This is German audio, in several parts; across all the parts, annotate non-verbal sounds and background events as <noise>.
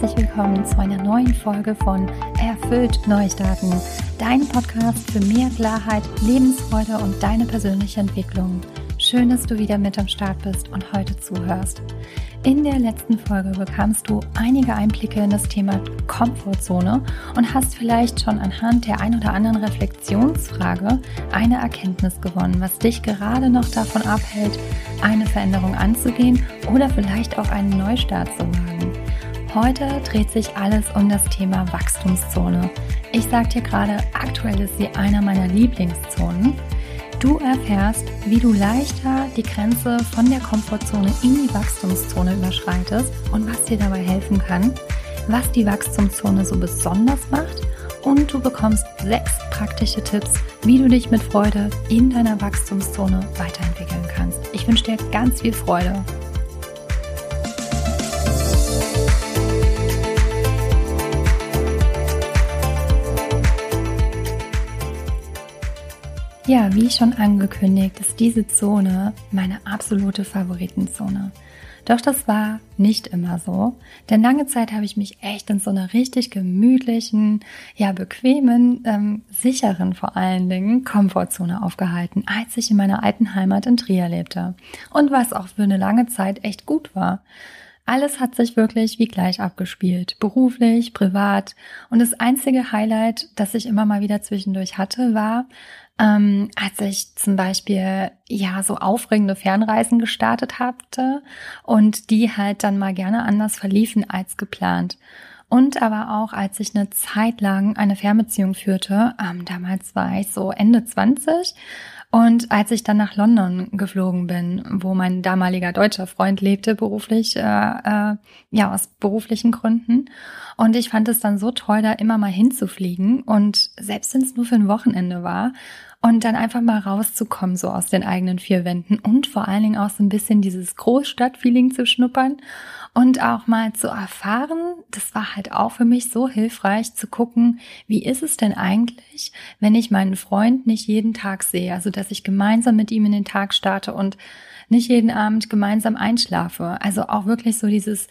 herzlich willkommen zu einer neuen Folge von Erfüllt Neustarten, dein Podcast für mehr Klarheit, Lebensfreude und deine persönliche Entwicklung. Schön, dass du wieder mit am Start bist und heute zuhörst. In der letzten Folge bekamst du einige Einblicke in das Thema Komfortzone und hast vielleicht schon anhand der ein oder anderen Reflexionsfrage eine Erkenntnis gewonnen, was dich gerade noch davon abhält, eine Veränderung anzugehen oder vielleicht auch einen Neustart zu wagen. Heute dreht sich alles um das Thema Wachstumszone. Ich sage dir gerade, aktuell ist sie einer meiner Lieblingszonen. Du erfährst, wie du leichter die Grenze von der Komfortzone in die Wachstumszone überschreitest und was dir dabei helfen kann, was die Wachstumszone so besonders macht und du bekommst sechs praktische Tipps, wie du dich mit Freude in deiner Wachstumszone weiterentwickeln kannst. Ich wünsche dir ganz viel Freude. Ja, wie schon angekündigt, ist diese Zone meine absolute Favoritenzone. Doch das war nicht immer so, denn lange Zeit habe ich mich echt in so einer richtig gemütlichen, ja bequemen, ähm, sicheren vor allen Dingen Komfortzone aufgehalten, als ich in meiner alten Heimat in Trier lebte. Und was auch für eine lange Zeit echt gut war. Alles hat sich wirklich wie gleich abgespielt, beruflich, privat. Und das einzige Highlight, das ich immer mal wieder zwischendurch hatte, war, ähm, als ich zum Beispiel ja so aufregende Fernreisen gestartet hatte und die halt dann mal gerne anders verliefen als geplant. Und aber auch, als ich eine Zeit lang eine Fernbeziehung führte, ähm, damals war ich so Ende 20 und als ich dann nach London geflogen bin, wo mein damaliger deutscher Freund lebte, beruflich, äh, äh, ja, aus beruflichen Gründen. Und ich fand es dann so toll, da immer mal hinzufliegen. Und selbst wenn es nur für ein Wochenende war, und dann einfach mal rauszukommen, so aus den eigenen vier Wänden und vor allen Dingen auch so ein bisschen dieses Großstadtfeeling zu schnuppern und auch mal zu erfahren, das war halt auch für mich so hilfreich zu gucken, wie ist es denn eigentlich, wenn ich meinen Freund nicht jeden Tag sehe, also dass ich gemeinsam mit ihm in den Tag starte und nicht jeden Abend gemeinsam einschlafe. Also auch wirklich so dieses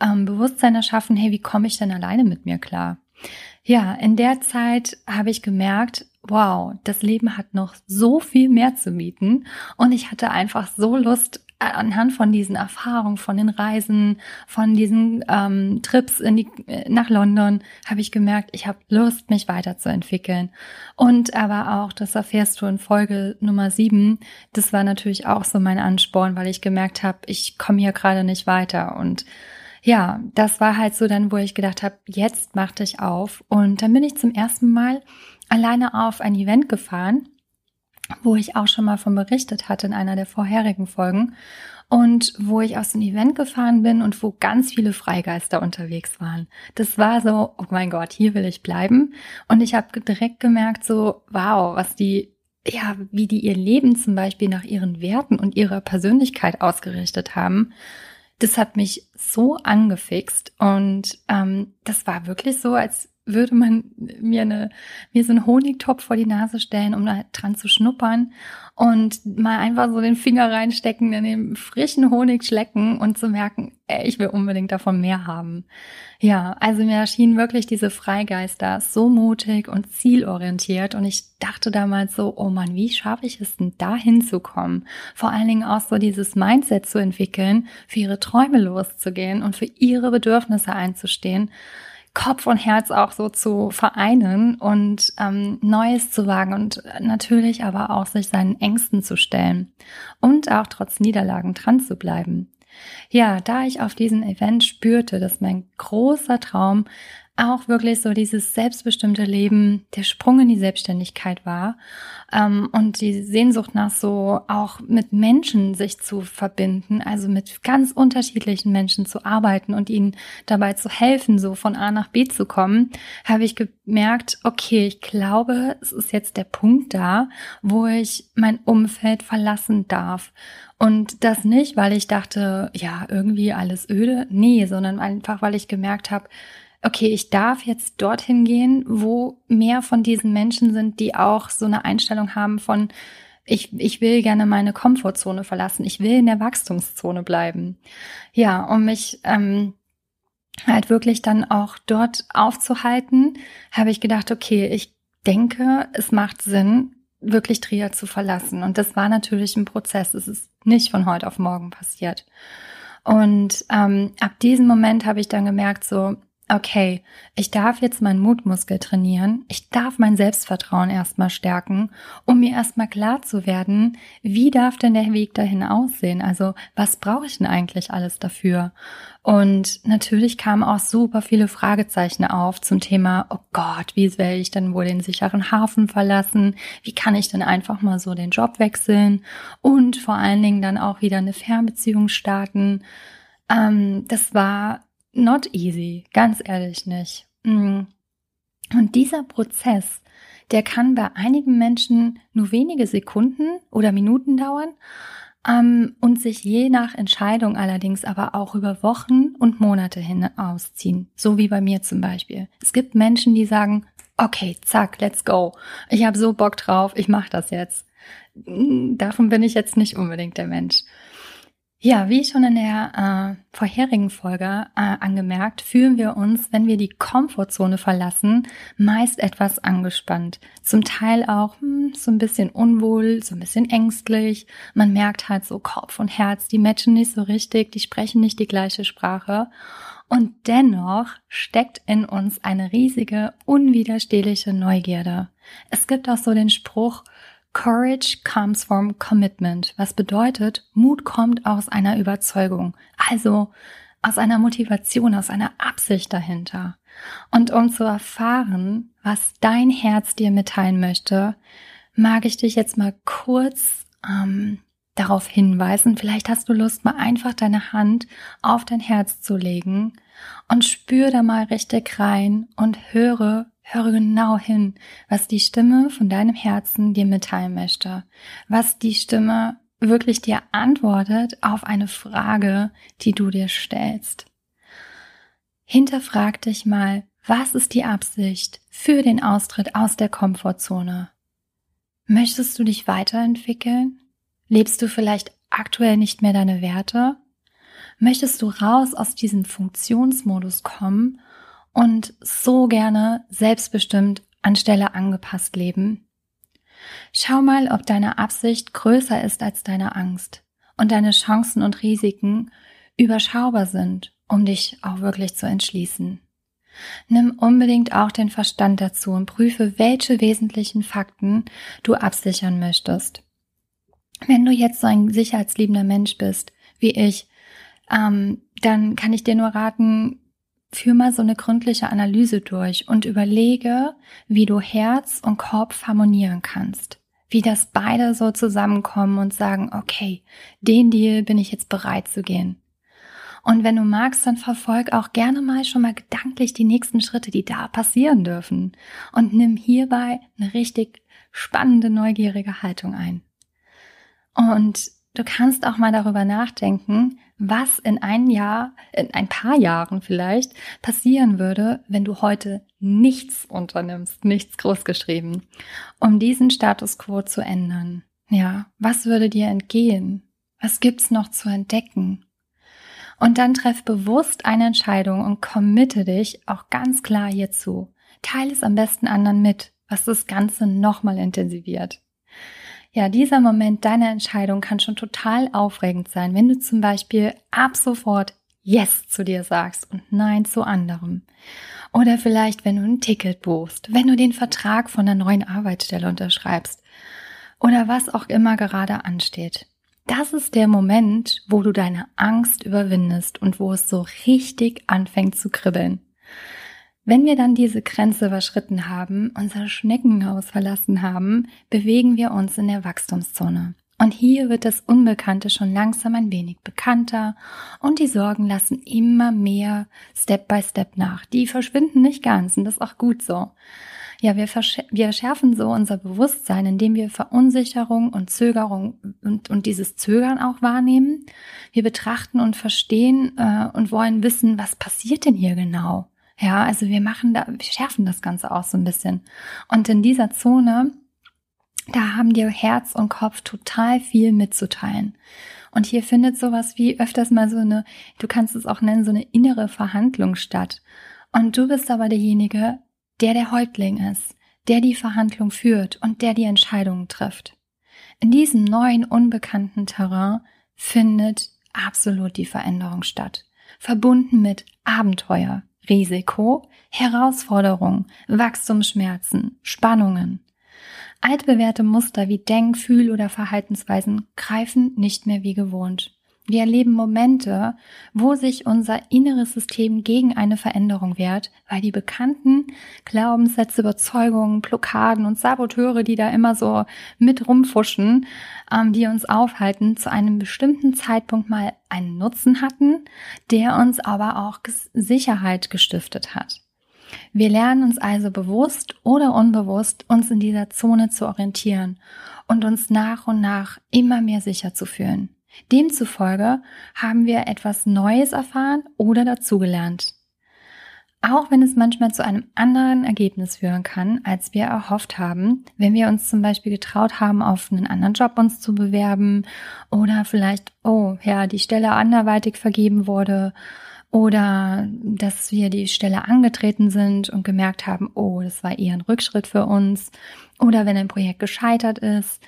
ähm, Bewusstsein erschaffen, hey, wie komme ich denn alleine mit mir klar? Ja, in der Zeit habe ich gemerkt, wow, das Leben hat noch so viel mehr zu bieten. Und ich hatte einfach so Lust, äh, anhand von diesen Erfahrungen, von den Reisen, von diesen ähm, Trips in die, äh, nach London, habe ich gemerkt, ich habe Lust, mich weiterzuentwickeln. Und aber auch, das erfährst du in Folge Nummer sieben, das war natürlich auch so mein Ansporn, weil ich gemerkt habe, ich komme hier gerade nicht weiter. Und ja, das war halt so dann, wo ich gedacht habe, jetzt mach dich auf. Und dann bin ich zum ersten Mal alleine auf ein Event gefahren, wo ich auch schon mal von berichtet hatte in einer der vorherigen Folgen und wo ich aus dem Event gefahren bin und wo ganz viele Freigeister unterwegs waren. Das war so, oh mein Gott, hier will ich bleiben. Und ich habe direkt gemerkt, so, wow, was die, ja, wie die ihr Leben zum Beispiel nach ihren Werten und ihrer Persönlichkeit ausgerichtet haben. Das hat mich so angefixt und ähm, das war wirklich so, als würde man mir eine, mir so einen Honigtopf vor die Nase stellen, um da dran zu schnuppern und mal einfach so den Finger reinstecken, in den frischen Honig schlecken und zu merken, ey, ich will unbedingt davon mehr haben. Ja, also mir erschienen wirklich diese Freigeister so mutig und zielorientiert und ich dachte damals so, oh man, wie schaffe ich es denn da hinzukommen? Vor allen Dingen auch so dieses Mindset zu entwickeln, für ihre Träume loszugehen und für ihre Bedürfnisse einzustehen Kopf und Herz auch so zu vereinen und ähm, Neues zu wagen und natürlich aber auch sich seinen Ängsten zu stellen und auch trotz Niederlagen dran zu bleiben. Ja, da ich auf diesem Event spürte, dass mein großer Traum auch wirklich so dieses selbstbestimmte Leben, der Sprung in die Selbstständigkeit war ähm, und die Sehnsucht nach so auch mit Menschen sich zu verbinden, also mit ganz unterschiedlichen Menschen zu arbeiten und ihnen dabei zu helfen, so von A nach B zu kommen, habe ich gemerkt, okay, ich glaube, es ist jetzt der Punkt da, wo ich mein Umfeld verlassen darf. Und das nicht, weil ich dachte, ja, irgendwie alles öde. Nee, sondern einfach, weil ich gemerkt habe, okay, ich darf jetzt dorthin gehen, wo mehr von diesen Menschen sind, die auch so eine Einstellung haben von, ich, ich will gerne meine Komfortzone verlassen, ich will in der Wachstumszone bleiben. Ja, um mich ähm, halt wirklich dann auch dort aufzuhalten, habe ich gedacht, okay, ich denke, es macht Sinn, wirklich Trier zu verlassen. Und das war natürlich ein Prozess. Es ist nicht von heute auf morgen passiert. Und ähm, ab diesem Moment habe ich dann gemerkt, so, okay, ich darf jetzt meinen Mutmuskel trainieren, ich darf mein Selbstvertrauen erstmal stärken, um mir erstmal klar zu werden, wie darf denn der Weg dahin aussehen? Also was brauche ich denn eigentlich alles dafür? Und natürlich kamen auch super viele Fragezeichen auf zum Thema, oh Gott, wie werde ich denn wohl den sicheren Hafen verlassen? Wie kann ich denn einfach mal so den Job wechseln? Und vor allen Dingen dann auch wieder eine Fernbeziehung starten. Ähm, das war not easy, ganz ehrlich nicht. Mm. Und dieser Prozess, der kann bei einigen Menschen nur wenige Sekunden oder Minuten dauern ähm, und sich je nach Entscheidung allerdings aber auch über Wochen und Monate hinausziehen. So wie bei mir zum Beispiel. Es gibt Menschen, die sagen, okay, zack, let's go. Ich habe so Bock drauf, ich mache das jetzt. Mm, davon bin ich jetzt nicht unbedingt der Mensch. Ja, wie schon in der äh, vorherigen Folge äh, angemerkt, fühlen wir uns, wenn wir die Komfortzone verlassen, meist etwas angespannt. Zum Teil auch hm, so ein bisschen unwohl, so ein bisschen ängstlich. Man merkt halt so Kopf und Herz, die matchen nicht so richtig, die sprechen nicht die gleiche Sprache. Und dennoch steckt in uns eine riesige, unwiderstehliche Neugierde. Es gibt auch so den Spruch, Courage comes from commitment, was bedeutet, Mut kommt aus einer Überzeugung, also aus einer Motivation, aus einer Absicht dahinter. Und um zu erfahren, was dein Herz dir mitteilen möchte, mag ich dich jetzt mal kurz ähm, darauf hinweisen. Vielleicht hast du Lust, mal einfach deine Hand auf dein Herz zu legen und spür da mal richtig rein und höre, Höre genau hin, was die Stimme von deinem Herzen dir mitteilen möchte, was die Stimme wirklich dir antwortet auf eine Frage, die du dir stellst. Hinterfrag dich mal, was ist die Absicht für den Austritt aus der Komfortzone? Möchtest du dich weiterentwickeln? Lebst du vielleicht aktuell nicht mehr deine Werte? Möchtest du raus aus diesem Funktionsmodus kommen und so gerne selbstbestimmt anstelle angepasst leben. Schau mal, ob deine Absicht größer ist als deine Angst und deine Chancen und Risiken überschaubar sind, um dich auch wirklich zu entschließen. Nimm unbedingt auch den Verstand dazu und prüfe, welche wesentlichen Fakten du absichern möchtest. Wenn du jetzt so ein sicherheitsliebender Mensch bist, wie ich, ähm, dann kann ich dir nur raten, führ mal so eine gründliche Analyse durch und überlege, wie du Herz und Kopf harmonieren kannst. Wie das beide so zusammenkommen und sagen, okay, den Deal bin ich jetzt bereit zu gehen. Und wenn du magst, dann verfolg auch gerne mal schon mal gedanklich die nächsten Schritte, die da passieren dürfen. Und nimm hierbei eine richtig spannende, neugierige Haltung ein. Und du kannst auch mal darüber nachdenken, was in ein Jahr, in ein paar Jahren vielleicht passieren würde, wenn du heute nichts unternimmst, nichts großgeschrieben, um diesen Status quo zu ändern. Ja, was würde dir entgehen? Was gibt's noch zu entdecken? Und dann treff bewusst eine Entscheidung und committe dich auch ganz klar hierzu. Teile es am besten anderen mit, was das Ganze nochmal intensiviert. Ja, dieser Moment deiner Entscheidung kann schon total aufregend sein, wenn du zum Beispiel ab sofort Yes zu dir sagst und Nein zu anderem. Oder vielleicht, wenn du ein Ticket buchst, wenn du den Vertrag von der neuen Arbeitsstelle unterschreibst oder was auch immer gerade ansteht. Das ist der Moment, wo du deine Angst überwindest und wo es so richtig anfängt zu kribbeln. Wenn wir dann diese Grenze überschritten haben, unser Schneckenhaus verlassen haben, bewegen wir uns in der Wachstumszone. Und hier wird das Unbekannte schon langsam ein wenig bekannter und die Sorgen lassen immer mehr Step by Step nach. Die verschwinden nicht ganz und das ist auch gut so. Ja, wir, wir schärfen so unser Bewusstsein, indem wir Verunsicherung und Zögerung und, und dieses Zögern auch wahrnehmen. Wir betrachten und verstehen äh, und wollen wissen, was passiert denn hier genau? Ja, also wir machen da, wir schärfen das Ganze auch so ein bisschen. Und in dieser Zone, da haben dir Herz und Kopf total viel mitzuteilen. Und hier findet sowas wie öfters mal so eine, du kannst es auch nennen, so eine innere Verhandlung statt. Und du bist aber derjenige, der der Häuptling ist, der die Verhandlung führt und der die Entscheidungen trifft. In diesem neuen, unbekannten Terrain findet absolut die Veränderung statt, verbunden mit Abenteuer, Risiko, Herausforderung, Wachstumsschmerzen, Spannungen. Altbewährte Muster wie Denk-, Fühl- oder Verhaltensweisen greifen nicht mehr wie gewohnt. Wir erleben Momente, wo sich unser inneres System gegen eine Veränderung wehrt, weil die bekannten Glaubenssätze, Überzeugungen, Blockaden und Saboteure, die da immer so mit rumfuschen, ähm, die uns aufhalten, zu einem bestimmten Zeitpunkt mal einen Nutzen hatten, der uns aber auch Sicherheit gestiftet hat. Wir lernen uns also bewusst oder unbewusst, uns in dieser Zone zu orientieren und uns nach und nach immer mehr sicher zu fühlen. Demzufolge haben wir etwas Neues erfahren oder dazugelernt. Auch wenn es manchmal zu einem anderen Ergebnis führen kann, als wir erhofft haben, wenn wir uns zum Beispiel getraut haben, auf einen anderen Job uns zu bewerben oder vielleicht, oh ja, die Stelle anderweitig vergeben wurde oder dass wir die Stelle angetreten sind und gemerkt haben, oh, das war eher ein Rückschritt für uns oder wenn ein Projekt gescheitert ist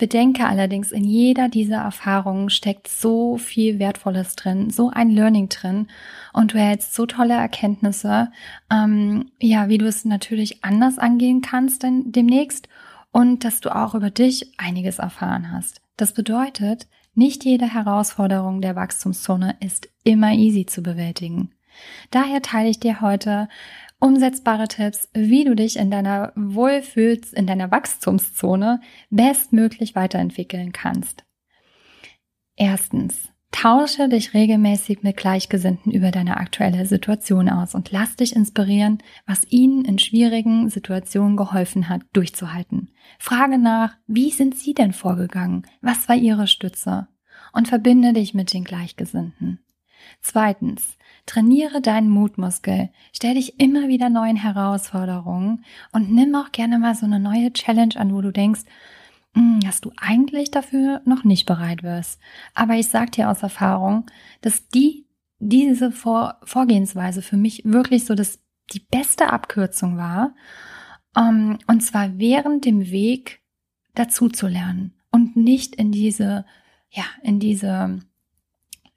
Bedenke allerdings, in jeder dieser Erfahrungen steckt so viel Wertvolles drin, so ein Learning drin und du erhältst so tolle Erkenntnisse, ähm, ja, wie du es natürlich anders angehen kannst denn demnächst und dass du auch über dich einiges erfahren hast. Das bedeutet, nicht jede Herausforderung der Wachstumszone ist immer easy zu bewältigen. Daher teile ich dir heute umsetzbare Tipps, wie du dich in deiner Wohlfühls, in deiner Wachstumszone bestmöglich weiterentwickeln kannst. Erstens, tausche dich regelmäßig mit Gleichgesinnten über deine aktuelle Situation aus und lass dich inspirieren, was ihnen in schwierigen Situationen geholfen hat, durchzuhalten. Frage nach, wie sind sie denn vorgegangen? Was war ihre Stütze? Und verbinde dich mit den Gleichgesinnten. Zweitens, trainiere deinen Mutmuskel, stell dich immer wieder neuen Herausforderungen und nimm auch gerne mal so eine neue Challenge an, wo du denkst, hm, dass du eigentlich dafür noch nicht bereit wirst. Aber ich sag dir aus Erfahrung, dass die, diese Vor Vorgehensweise für mich wirklich so das, die beste Abkürzung war. Um, ähm, und zwar während dem Weg dazu zu lernen und nicht in diese, ja, in diese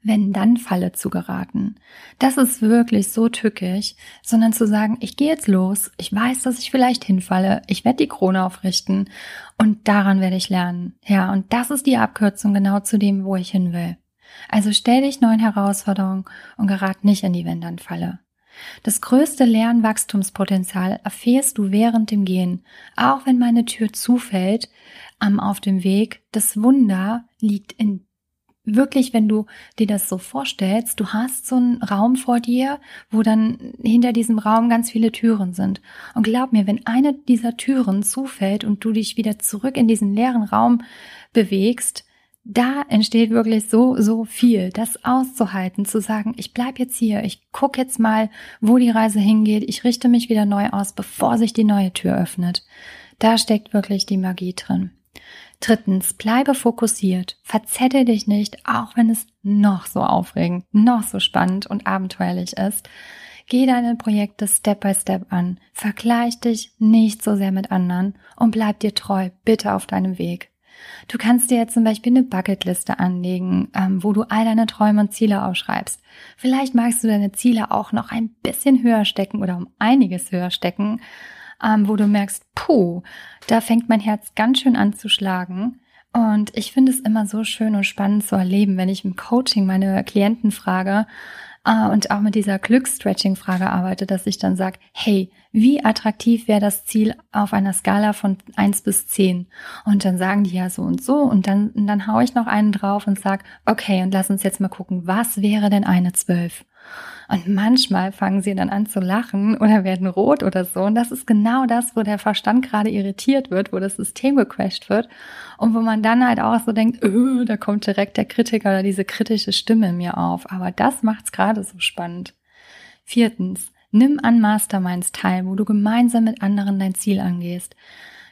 wenn-dann-Falle zu geraten. Das ist wirklich so tückisch, sondern zu sagen, ich gehe jetzt los, ich weiß, dass ich vielleicht hinfalle, ich werde die Krone aufrichten und daran werde ich lernen. Ja, und das ist die Abkürzung genau zu dem, wo ich hin will. Also stell dich neuen Herausforderungen und gerat nicht in die Wenn-dann-Falle. Das größte Lernwachstumspotenzial erfährst du während dem Gehen, auch wenn meine Tür zufällt, am auf dem Weg. Das Wunder liegt in wirklich, wenn du dir das so vorstellst, du hast so einen Raum vor dir, wo dann hinter diesem Raum ganz viele Türen sind. Und glaub mir, wenn eine dieser Türen zufällt und du dich wieder zurück in diesen leeren Raum bewegst, da entsteht wirklich so, so viel, das auszuhalten, zu sagen, ich bleib jetzt hier, ich guck jetzt mal, wo die Reise hingeht, ich richte mich wieder neu aus, bevor sich die neue Tür öffnet. Da steckt wirklich die Magie drin. Drittens, bleibe fokussiert. Verzettel dich nicht, auch wenn es noch so aufregend, noch so spannend und abenteuerlich ist. Geh deine Projekte Step by Step an. Vergleich dich nicht so sehr mit anderen und bleib dir treu, bitte auf deinem Weg. Du kannst dir jetzt zum Beispiel eine Bucketliste anlegen, ähm, wo du all deine Träume und Ziele aufschreibst. Vielleicht magst du deine Ziele auch noch ein bisschen höher stecken oder um einiges höher stecken ähm, wo du merkst, puh, da fängt mein Herz ganz schön an zu schlagen. Und ich finde es immer so schön und spannend zu erleben, wenn ich im Coaching meine Klienten frage äh, und auch mit dieser Glücksstretching-Frage arbeite, dass ich dann sage, hey, wie attraktiv wäre das Ziel auf einer Skala von eins bis zehn? Und dann sagen die ja so und so und dann, dann hau ich noch einen drauf und sag, okay, und lass uns jetzt mal gucken, was wäre denn eine zwölf? Und manchmal fangen sie dann an zu lachen oder werden rot oder so. Und das ist genau das, wo der Verstand gerade irritiert wird, wo das System gecrashed wird und wo man dann halt auch so denkt, öh, da kommt direkt der Kritiker oder diese kritische Stimme in mir auf. Aber das macht's gerade so spannend. Viertens, nimm an Masterminds teil, wo du gemeinsam mit anderen dein Ziel angehst.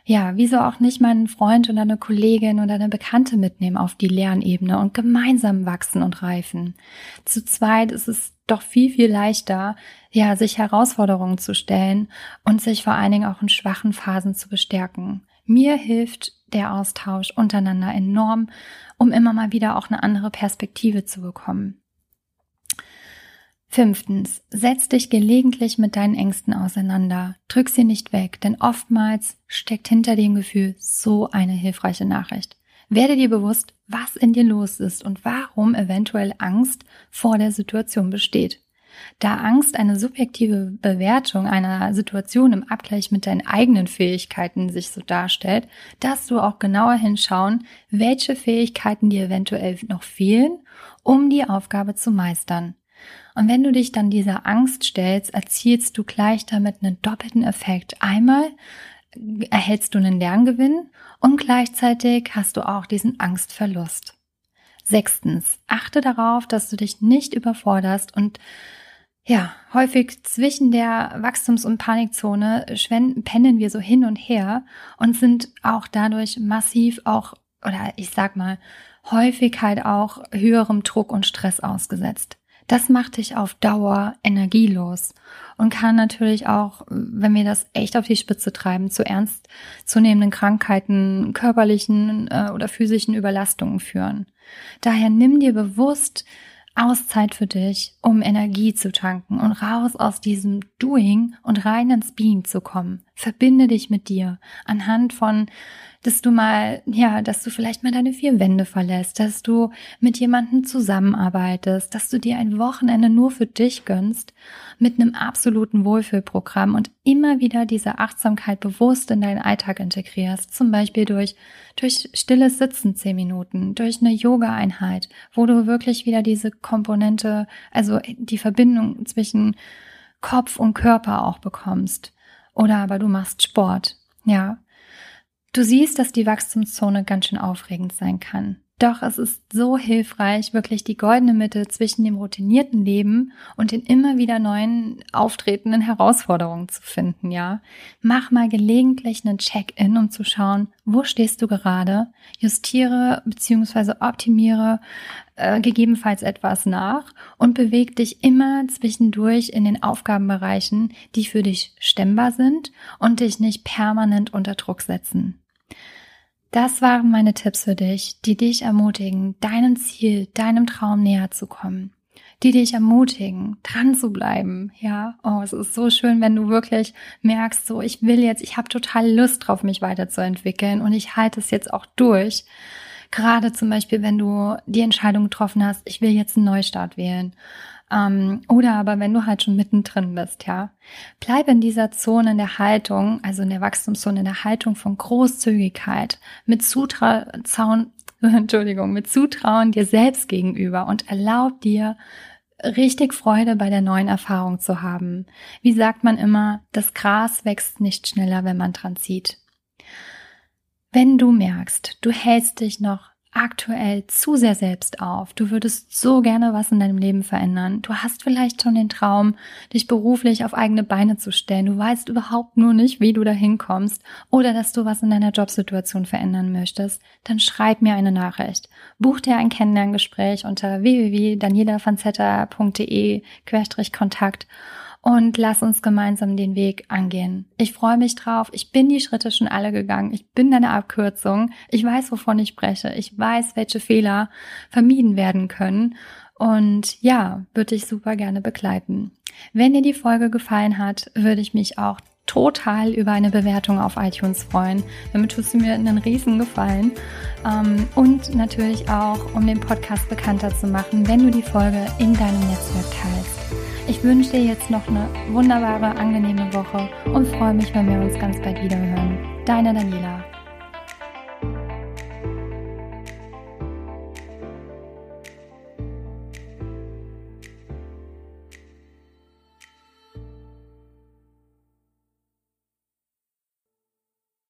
ja, wieso auch nicht mal einen Freund oder eine Kollegin oder eine Bekannte mitnehmen auf die Lernebene und gemeinsam wachsen und reifen. Zu zweit ist es doch viel, viel leichter, ja, sich Herausforderungen zu stellen und sich vor allen Dingen auch in schwachen Phasen zu bestärken. Mir hilft der Austausch untereinander enorm, um immer mal wieder auch eine andere Perspektive zu bekommen. Fünftens, setz dich gelegentlich mit deinen Ängsten auseinander. Drück sie nicht weg, denn oftmals steckt hinter dem Gefühl so eine hilfreiche Nachricht. Werde dir bewusst, was in dir los ist und warum eventuell Angst vor der Situation besteht. Da Angst eine subjektive Bewertung einer Situation im Abgleich mit deinen eigenen Fähigkeiten sich so darstellt, darfst du auch genauer hinschauen, welche Fähigkeiten dir eventuell noch fehlen, um die Aufgabe zu meistern. Und wenn du dich dann dieser Angst stellst, erzielst du gleich damit einen doppelten Effekt. Einmal erhältst du einen Lerngewinn und gleichzeitig hast du auch diesen Angstverlust. Sechstens, achte darauf, dass du dich nicht überforderst und ja, häufig zwischen der Wachstums- und Panikzone pendeln wir so hin und her und sind auch dadurch massiv auch, oder ich sag mal, häufig halt auch höherem Druck und Stress ausgesetzt. Das macht dich auf Dauer energielos und kann natürlich auch, wenn wir das echt auf die Spitze treiben, zu ernst zunehmenden Krankheiten, körperlichen äh, oder physischen Überlastungen führen. Daher nimm dir bewusst Auszeit für dich, um Energie zu tanken und raus aus diesem Doing und rein ins Being zu kommen. Verbinde dich mit dir anhand von dass du mal, ja, dass du vielleicht mal deine vier Wände verlässt, dass du mit jemandem zusammenarbeitest, dass du dir ein Wochenende nur für dich gönnst mit einem absoluten Wohlfühlprogramm und immer wieder diese Achtsamkeit bewusst in deinen Alltag integrierst. Zum Beispiel durch, durch stilles Sitzen zehn Minuten, durch eine Yoga-Einheit, wo du wirklich wieder diese Komponente, also die Verbindung zwischen Kopf und Körper auch bekommst. Oder aber du machst Sport. Ja, Du siehst, dass die Wachstumszone ganz schön aufregend sein kann. Doch es ist so hilfreich, wirklich die goldene Mitte zwischen dem routinierten Leben und den immer wieder neuen auftretenden Herausforderungen zu finden, ja. Mach mal gelegentlich einen Check-in, um zu schauen, wo stehst du gerade, justiere bzw. optimiere äh, gegebenenfalls etwas nach und beweg dich immer zwischendurch in den Aufgabenbereichen, die für dich stemmbar sind und dich nicht permanent unter Druck setzen. Das waren meine Tipps für dich, die dich ermutigen, deinem Ziel, deinem Traum näher zu kommen. Die dich ermutigen, dran zu bleiben. Ja, oh, es ist so schön, wenn du wirklich merkst, so, ich will jetzt, ich habe total Lust drauf, mich weiterzuentwickeln und ich halte es jetzt auch durch. Gerade zum Beispiel, wenn du die Entscheidung getroffen hast, ich will jetzt einen Neustart wählen ähm, oder aber wenn du halt schon mittendrin bist, ja. Bleib in dieser Zone in der Haltung, also in der Wachstumszone, in der Haltung von Großzügigkeit, mit Zutrauen, <laughs> Entschuldigung, mit Zutrauen dir selbst gegenüber und erlaub dir, richtig Freude bei der neuen Erfahrung zu haben. Wie sagt man immer, das Gras wächst nicht schneller, wenn man dran zieht. Wenn du merkst, du hältst dich noch aktuell zu sehr selbst auf. Du würdest so gerne was in deinem Leben verändern. Du hast vielleicht schon den Traum, dich beruflich auf eigene Beine zu stellen. Du weißt überhaupt nur nicht, wie du dahin kommst oder dass du was in deiner Jobsituation verändern möchtest. Dann schreib mir eine Nachricht. Buch dir ein Kennenlerngespräch unter www.danielavanzetta.de-kontakt und lass uns gemeinsam den Weg angehen. Ich freue mich drauf. Ich bin die Schritte schon alle gegangen. Ich bin deine Abkürzung. Ich weiß, wovon ich spreche. Ich weiß, welche Fehler vermieden werden können. Und ja, würde ich super gerne begleiten. Wenn dir die Folge gefallen hat, würde ich mich auch total über eine Bewertung auf iTunes freuen. Damit tust du mir einen riesen Gefallen. Ähm, und natürlich auch, um den Podcast bekannter zu machen, wenn du die Folge in deinem Netzwerk teilst. Ich wünsche dir jetzt noch eine wunderbare, angenehme Woche und freue mich, wenn wir uns ganz bald wieder hören. Deine Daniela.